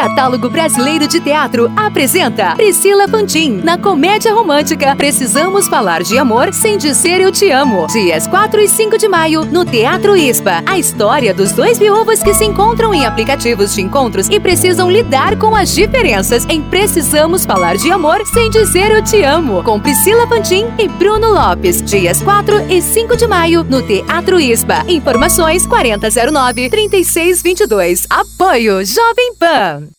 Catálogo Brasileiro de Teatro apresenta Priscila Fantin na comédia romântica Precisamos Falar de Amor Sem Dizer Eu Te Amo. Dias 4 e 5 de maio no Teatro ISPA. A história dos dois viúvos que se encontram em aplicativos de encontros e precisam lidar com as diferenças em Precisamos Falar de Amor Sem Dizer Eu Te Amo. Com Priscila Fantin e Bruno Lopes. Dias 4 e 5 de maio no Teatro ISPA. Informações 4009 3622. Apoio Jovem Pan.